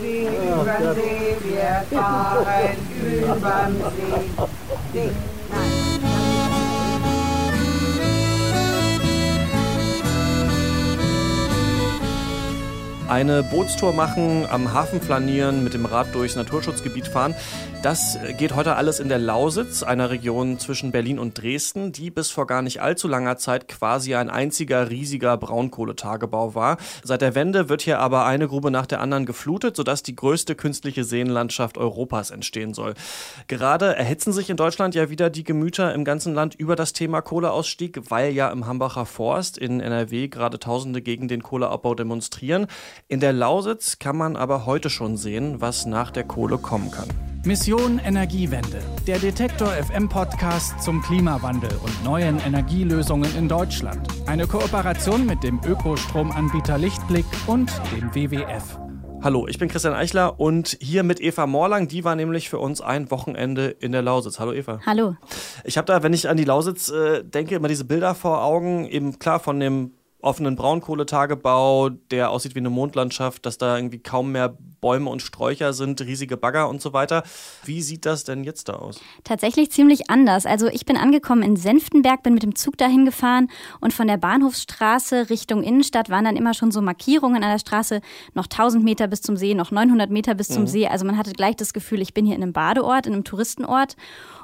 See über See, wir fahren überm See. See. Eine Bootstour machen, am Hafen flanieren, mit dem Rad durchs Naturschutzgebiet fahren. Das geht heute alles in der Lausitz, einer Region zwischen Berlin und Dresden, die bis vor gar nicht allzu langer Zeit quasi ein einziger riesiger Braunkohletagebau war. Seit der Wende wird hier aber eine Grube nach der anderen geflutet, sodass die größte künstliche Seenlandschaft Europas entstehen soll. Gerade erhitzen sich in Deutschland ja wieder die Gemüter im ganzen Land über das Thema Kohleausstieg, weil ja im Hambacher Forst in NRW gerade Tausende gegen den Kohleabbau demonstrieren. In der Lausitz kann man aber heute schon sehen, was nach der Kohle kommen kann. Mission Energiewende, der Detektor FM Podcast zum Klimawandel und neuen Energielösungen in Deutschland. Eine Kooperation mit dem Ökostromanbieter Lichtblick und dem WWF. Hallo, ich bin Christian Eichler und hier mit Eva Morlang. Die war nämlich für uns ein Wochenende in der Lausitz. Hallo Eva. Hallo. Ich habe da, wenn ich an die Lausitz äh, denke, immer diese Bilder vor Augen, eben klar von dem offenen Braunkohletagebau, der aussieht wie eine Mondlandschaft, dass da irgendwie kaum mehr Bäume und Sträucher sind, riesige Bagger und so weiter. Wie sieht das denn jetzt da aus? Tatsächlich ziemlich anders. Also ich bin angekommen in Senftenberg, bin mit dem Zug dahin gefahren und von der Bahnhofsstraße Richtung Innenstadt waren dann immer schon so Markierungen an der Straße, noch 1000 Meter bis zum See, noch 900 Meter bis zum mhm. See. Also man hatte gleich das Gefühl, ich bin hier in einem Badeort, in einem Touristenort.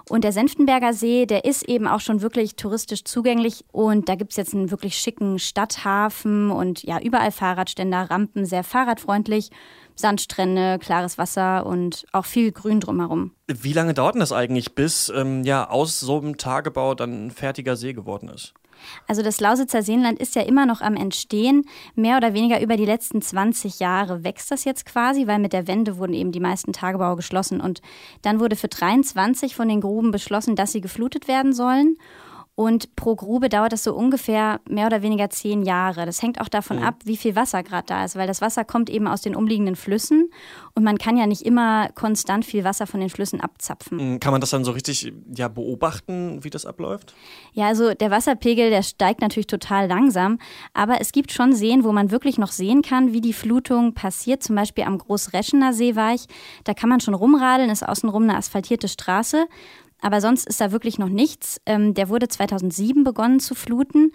Und der Senftenberger See, der ist eben auch schon wirklich touristisch zugänglich. Und da gibt es jetzt einen wirklich schicken Stadthafen und ja, überall Fahrradständer, Rampen, sehr fahrradfreundlich. Sandstrände, klares Wasser und auch viel Grün drumherum. Wie lange dauert denn das eigentlich, bis ähm, ja aus so einem Tagebau dann ein fertiger See geworden ist? Also das Lausitzer Seenland ist ja immer noch am Entstehen. Mehr oder weniger über die letzten 20 Jahre wächst das jetzt quasi, weil mit der Wende wurden eben die meisten Tagebaue geschlossen. Und dann wurde für 23 von den Gruben beschlossen, dass sie geflutet werden sollen. Und pro Grube dauert das so ungefähr mehr oder weniger zehn Jahre. Das hängt auch davon mhm. ab, wie viel Wasser gerade da ist, weil das Wasser kommt eben aus den umliegenden Flüssen und man kann ja nicht immer konstant viel Wasser von den Flüssen abzapfen. Mhm. Kann man das dann so richtig ja, beobachten, wie das abläuft? Ja, also der Wasserpegel, der steigt natürlich total langsam, aber es gibt schon Seen, wo man wirklich noch sehen kann, wie die Flutung passiert. Zum Beispiel am Großreschener Seeweich. Da kann man schon rumradeln, ist außenrum eine asphaltierte Straße. Aber sonst ist da wirklich noch nichts. Ähm, der wurde 2007 begonnen zu fluten.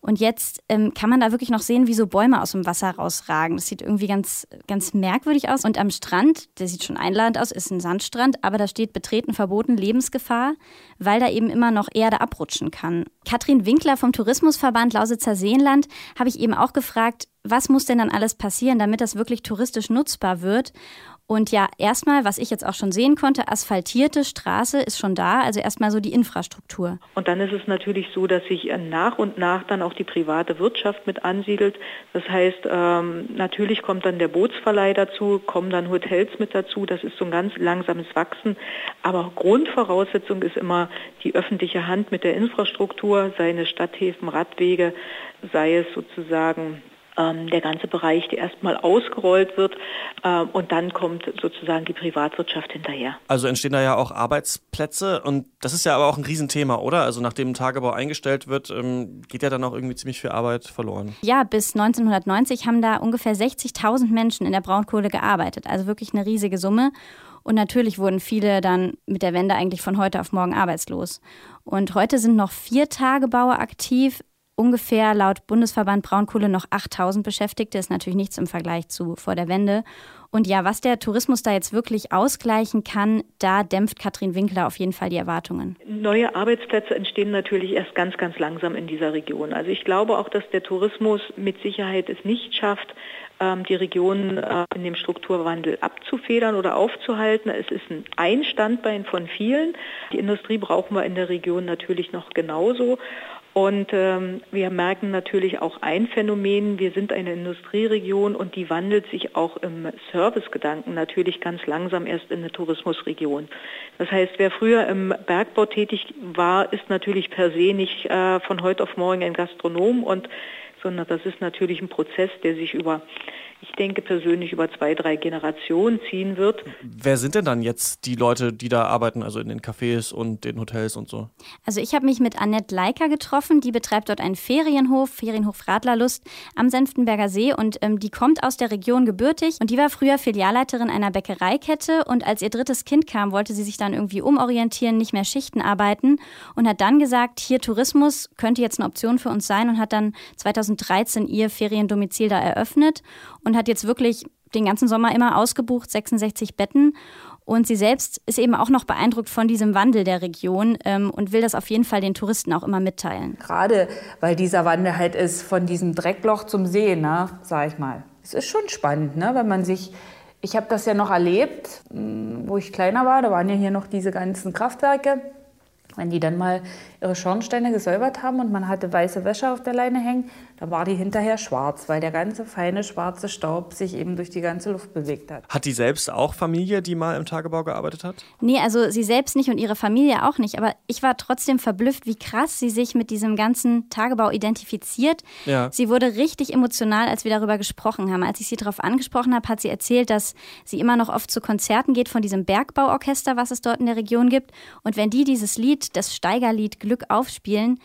Und jetzt ähm, kann man da wirklich noch sehen, wie so Bäume aus dem Wasser rausragen. Das sieht irgendwie ganz, ganz merkwürdig aus. Und am Strand, der sieht schon einladend aus, ist ein Sandstrand, aber da steht betreten verboten Lebensgefahr, weil da eben immer noch Erde abrutschen kann. Katrin Winkler vom Tourismusverband Lausitzer Seenland habe ich eben auch gefragt, was muss denn dann alles passieren, damit das wirklich touristisch nutzbar wird? Und ja, erstmal, was ich jetzt auch schon sehen konnte, asphaltierte Straße ist schon da, also erstmal so die Infrastruktur. Und dann ist es natürlich so, dass sich äh, nach und nach dann auch die private Wirtschaft mit ansiedelt. Das heißt, ähm, natürlich kommt dann der Bootsverleih dazu, kommen dann Hotels mit dazu. Das ist so ein ganz langsames Wachsen. Aber Grundvoraussetzung ist immer die öffentliche Hand mit der Infrastruktur, seine Stadthäfen, Radwege, sei es sozusagen ähm, der ganze Bereich, der erstmal ausgerollt wird äh, und dann kommt sozusagen die Privatwirtschaft hinterher. Also entstehen da ja auch Arbeitsplätze und das ist ja aber auch ein Riesenthema, oder? Also nachdem ein Tagebau eingestellt wird, ähm, geht ja dann auch irgendwie ziemlich viel Arbeit verloren. Ja, bis 1990 haben da ungefähr 60.000 Menschen in der Braunkohle gearbeitet, also wirklich eine riesige Summe. Und natürlich wurden viele dann mit der Wende eigentlich von heute auf morgen arbeitslos. Und heute sind noch vier Tagebaue aktiv ungefähr laut Bundesverband Braunkohle noch 8000 Beschäftigte, ist natürlich nichts im Vergleich zu vor der Wende. Und ja, was der Tourismus da jetzt wirklich ausgleichen kann, da dämpft Katrin Winkler auf jeden Fall die Erwartungen. Neue Arbeitsplätze entstehen natürlich erst ganz, ganz langsam in dieser Region. Also ich glaube auch, dass der Tourismus mit Sicherheit es nicht schafft, die Region äh, in dem Strukturwandel abzufedern oder aufzuhalten. Es ist ein Standbein von vielen. Die Industrie brauchen wir in der Region natürlich noch genauso. Und ähm, wir merken natürlich auch ein Phänomen, wir sind eine Industrieregion und die wandelt sich auch im Servicegedanken natürlich ganz langsam erst in eine Tourismusregion. Das heißt, wer früher im Bergbau tätig war, ist natürlich per se nicht äh, von heute auf morgen ein Gastronom und sondern das ist natürlich ein Prozess, der sich über ich denke persönlich über zwei, drei Generationen ziehen wird. Wer sind denn dann jetzt die Leute, die da arbeiten, also in den Cafés und den Hotels und so? Also ich habe mich mit Annette Leiker getroffen, die betreibt dort einen Ferienhof, Ferienhof Radlerlust am Senftenberger See. Und ähm, die kommt aus der Region gebürtig. Und die war früher Filialleiterin einer Bäckereikette. Und als ihr drittes Kind kam, wollte sie sich dann irgendwie umorientieren, nicht mehr Schichten arbeiten. Und hat dann gesagt, hier Tourismus könnte jetzt eine Option für uns sein. Und hat dann 2013 ihr Feriendomizil da eröffnet und hat jetzt wirklich den ganzen Sommer immer ausgebucht, 66 Betten. Und sie selbst ist eben auch noch beeindruckt von diesem Wandel der Region ähm, und will das auf jeden Fall den Touristen auch immer mitteilen. Gerade weil dieser Wandel halt ist von diesem Dreckloch zum See, ne, sag ich mal. Es ist schon spannend, ne, wenn man sich ich habe das ja noch erlebt, hm, wo ich kleiner war. Da waren ja hier noch diese ganzen Kraftwerke. Wenn die dann mal ihre Schornsteine gesäubert haben und man hatte weiße Wäsche auf der Leine hängen, dann war die hinterher schwarz, weil der ganze feine schwarze Staub sich eben durch die ganze Luft bewegt hat. Hat die selbst auch Familie, die mal im Tagebau gearbeitet hat? Nee, also sie selbst nicht und ihre Familie auch nicht. Aber ich war trotzdem verblüfft, wie krass sie sich mit diesem ganzen Tagebau identifiziert. Ja. Sie wurde richtig emotional, als wir darüber gesprochen haben. Als ich sie darauf angesprochen habe, hat sie erzählt, dass sie immer noch oft zu Konzerten geht von diesem Bergbauorchester, was es dort in der Region gibt. Und wenn die dieses Lied, das Steigerlied Glück aufspielen,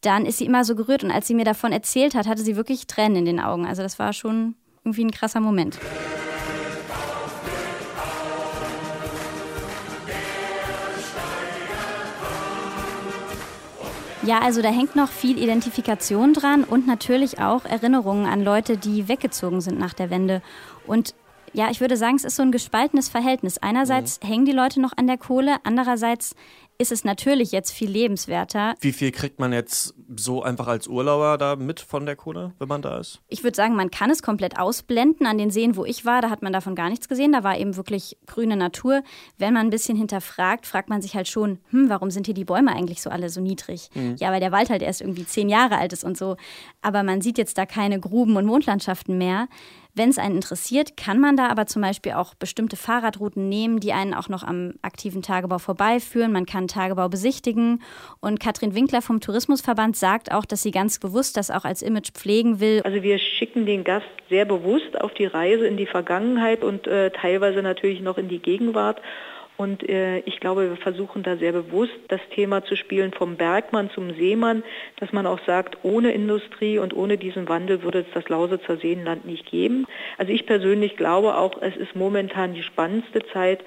dann ist sie immer so gerührt. Und als sie mir davon erzählt hat, hatte sie wirklich Tränen in den Augen. Also das war schon irgendwie ein krasser Moment. Ja, also da hängt noch viel Identifikation dran und natürlich auch Erinnerungen an Leute, die weggezogen sind nach der Wende. Und ja, ich würde sagen, es ist so ein gespaltenes Verhältnis. Einerseits mhm. hängen die Leute noch an der Kohle, andererseits ist es natürlich jetzt viel lebenswerter. Wie viel kriegt man jetzt so einfach als Urlauber da mit von der Kohle, wenn man da ist? Ich würde sagen, man kann es komplett ausblenden. An den Seen, wo ich war, da hat man davon gar nichts gesehen. Da war eben wirklich grüne Natur. Wenn man ein bisschen hinterfragt, fragt man sich halt schon, hm, warum sind hier die Bäume eigentlich so alle so niedrig? Mhm. Ja, weil der Wald halt erst irgendwie zehn Jahre alt ist und so. Aber man sieht jetzt da keine Gruben und Mondlandschaften mehr. Wenn es einen interessiert, kann man da aber zum Beispiel auch bestimmte Fahrradrouten nehmen, die einen auch noch am aktiven Tagebau vorbeiführen. Man kann Tagebau besichtigen. Und Katrin Winkler vom Tourismusverband sagt auch, dass sie ganz bewusst das auch als Image pflegen will. Also wir schicken den Gast sehr bewusst auf die Reise in die Vergangenheit und äh, teilweise natürlich noch in die Gegenwart. Und äh, ich glaube, wir versuchen da sehr bewusst das Thema zu spielen vom Bergmann zum Seemann, dass man auch sagt, ohne Industrie und ohne diesen Wandel würde es das Lausitzer Seenland nicht geben. Also ich persönlich glaube auch, es ist momentan die spannendste Zeit,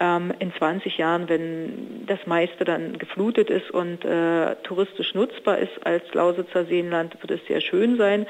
ähm, in 20 Jahren, wenn das meiste dann geflutet ist und äh, touristisch nutzbar ist als Lausitzer Seenland, wird es sehr schön sein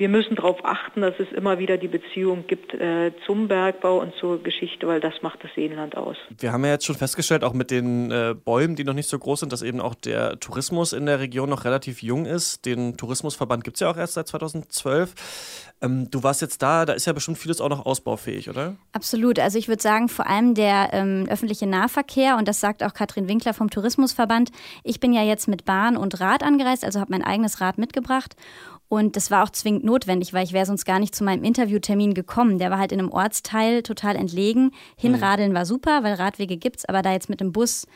wir müssen darauf achten, dass es immer wieder die Beziehung gibt äh, zum Bergbau und zur Geschichte, weil das macht das Seenland aus. Wir haben ja jetzt schon festgestellt, auch mit den äh, Bäumen, die noch nicht so groß sind, dass eben auch der Tourismus in der Region noch relativ jung ist. Den Tourismusverband gibt es ja auch erst seit 2012. Ähm, du warst jetzt da, da ist ja bestimmt vieles auch noch ausbaufähig, oder? Absolut. Also ich würde sagen, vor allem der ähm, öffentliche Nahverkehr, und das sagt auch Katrin Winkler vom Tourismusverband. Ich bin ja jetzt mit Bahn und Rad angereist, also habe mein eigenes Rad mitgebracht. Und das war auch zwingend notwendig, weil ich wäre sonst gar nicht zu meinem Interviewtermin gekommen. Der war halt in einem Ortsteil total entlegen. Hinradeln war super, weil Radwege gibt's, aber da jetzt mit dem Bus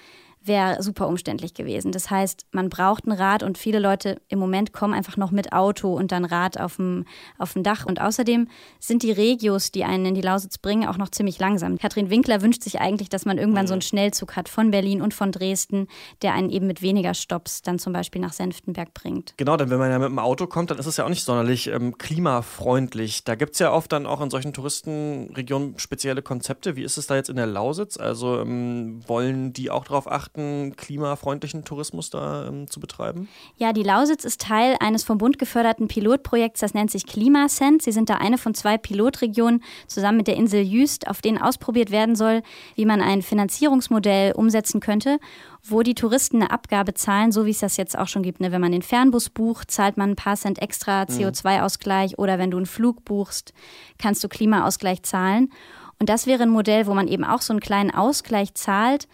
wäre super umständlich gewesen. Das heißt, man braucht ein Rad und viele Leute im Moment kommen einfach noch mit Auto und dann Rad auf dem, auf dem Dach. Und außerdem sind die Regios, die einen in die Lausitz bringen, auch noch ziemlich langsam. Katrin Winkler wünscht sich eigentlich, dass man irgendwann so einen Schnellzug hat von Berlin und von Dresden, der einen eben mit weniger Stops dann zum Beispiel nach Senftenberg bringt. Genau, denn wenn man ja mit dem Auto kommt, dann ist es ja auch nicht sonderlich ähm, klimafreundlich. Da gibt es ja oft dann auch in solchen Touristenregionen spezielle Konzepte. Wie ist es da jetzt in der Lausitz? Also ähm, wollen die auch darauf achten, achten, klimafreundlichen Tourismus da ähm, zu betreiben? Ja, die Lausitz ist Teil eines vom Bund geförderten Pilotprojekts, das nennt sich Klimasend. Sie sind da eine von zwei Pilotregionen zusammen mit der Insel Jüst, auf denen ausprobiert werden soll, wie man ein Finanzierungsmodell umsetzen könnte wo die Touristen eine Abgabe zahlen, so wie es das jetzt auch schon gibt. Ne? Wenn man den Fernbus bucht, zahlt man ein paar Cent extra mhm. CO2-Ausgleich oder wenn du einen Flug buchst, kannst du Klimaausgleich zahlen. Und das wäre ein Modell, wo man eben auch so einen kleinen Ausgleich zahlt,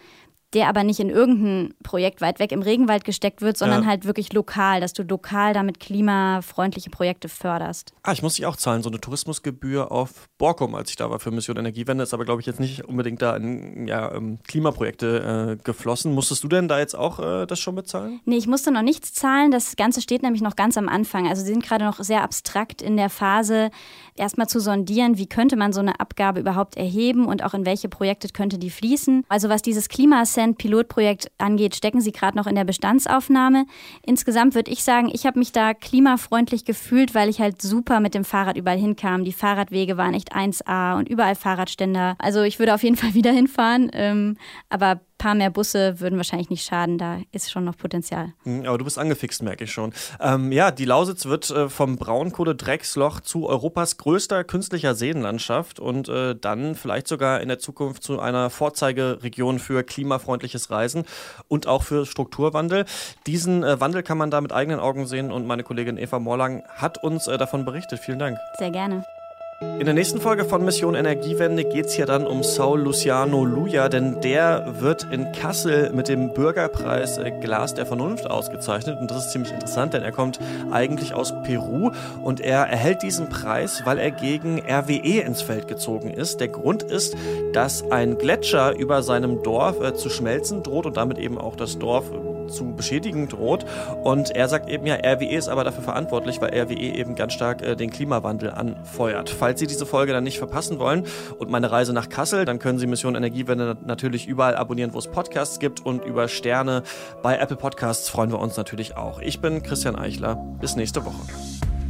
der aber nicht in irgendein Projekt weit weg im Regenwald gesteckt wird, sondern ja. halt wirklich lokal, dass du lokal damit klimafreundliche Projekte förderst. Ah, ich muss dich auch zahlen, so eine Tourismusgebühr auf Borkum, als ich da war für Mission Energiewende, ist aber glaube ich jetzt nicht unbedingt da in ja, ähm, Klimaprojekte äh, geflossen. Musstest du denn da jetzt auch äh, das schon bezahlen? Nee, ich musste noch nichts zahlen. Das Ganze steht nämlich noch ganz am Anfang. Also sie sind gerade noch sehr abstrakt in der Phase, erstmal zu sondieren, wie könnte man so eine Abgabe überhaupt erheben und auch in welche Projekte könnte die fließen. Also was dieses Klimasend-Pilotprojekt angeht, stecken sie gerade noch in der Bestandsaufnahme. Insgesamt würde ich sagen, ich habe mich da klimafreundlich gefühlt, weil ich halt super mit dem Fahrrad überall hinkam. Die Fahrradwege waren echt 1A und überall Fahrradständer. Also ich würde auf jeden Fall wieder hinfahren. Ähm, aber paar mehr Busse würden wahrscheinlich nicht schaden. Da ist schon noch Potenzial. Hm, aber du bist angefixt, merke ich schon. Ähm, ja, die Lausitz wird äh, vom Braunkohle-Drecksloch zu Europas größter künstlicher Seenlandschaft und äh, dann vielleicht sogar in der Zukunft zu einer Vorzeigeregion für klimafreundliches Reisen und auch für Strukturwandel. Diesen äh, Wandel kann man da mit eigenen Augen sehen und meine Kollegin Eva Morlang hat uns äh, davon berichtet. Vielen Dank. Sehr gerne. In der nächsten Folge von Mission Energiewende geht es hier dann um Saul Luciano Luja, denn der wird in Kassel mit dem Bürgerpreis äh, Glas der Vernunft ausgezeichnet. Und das ist ziemlich interessant, denn er kommt eigentlich aus Peru und er erhält diesen Preis, weil er gegen RWE ins Feld gezogen ist. Der Grund ist, dass ein Gletscher über seinem Dorf äh, zu schmelzen droht und damit eben auch das Dorf zu beschädigen droht. Und er sagt eben ja, RWE ist aber dafür verantwortlich, weil RWE eben ganz stark äh, den Klimawandel anfeuert. Falls Sie diese Folge dann nicht verpassen wollen und meine Reise nach Kassel, dann können Sie Mission Energiewende natürlich überall abonnieren, wo es Podcasts gibt und über Sterne bei Apple Podcasts freuen wir uns natürlich auch. Ich bin Christian Eichler. Bis nächste Woche.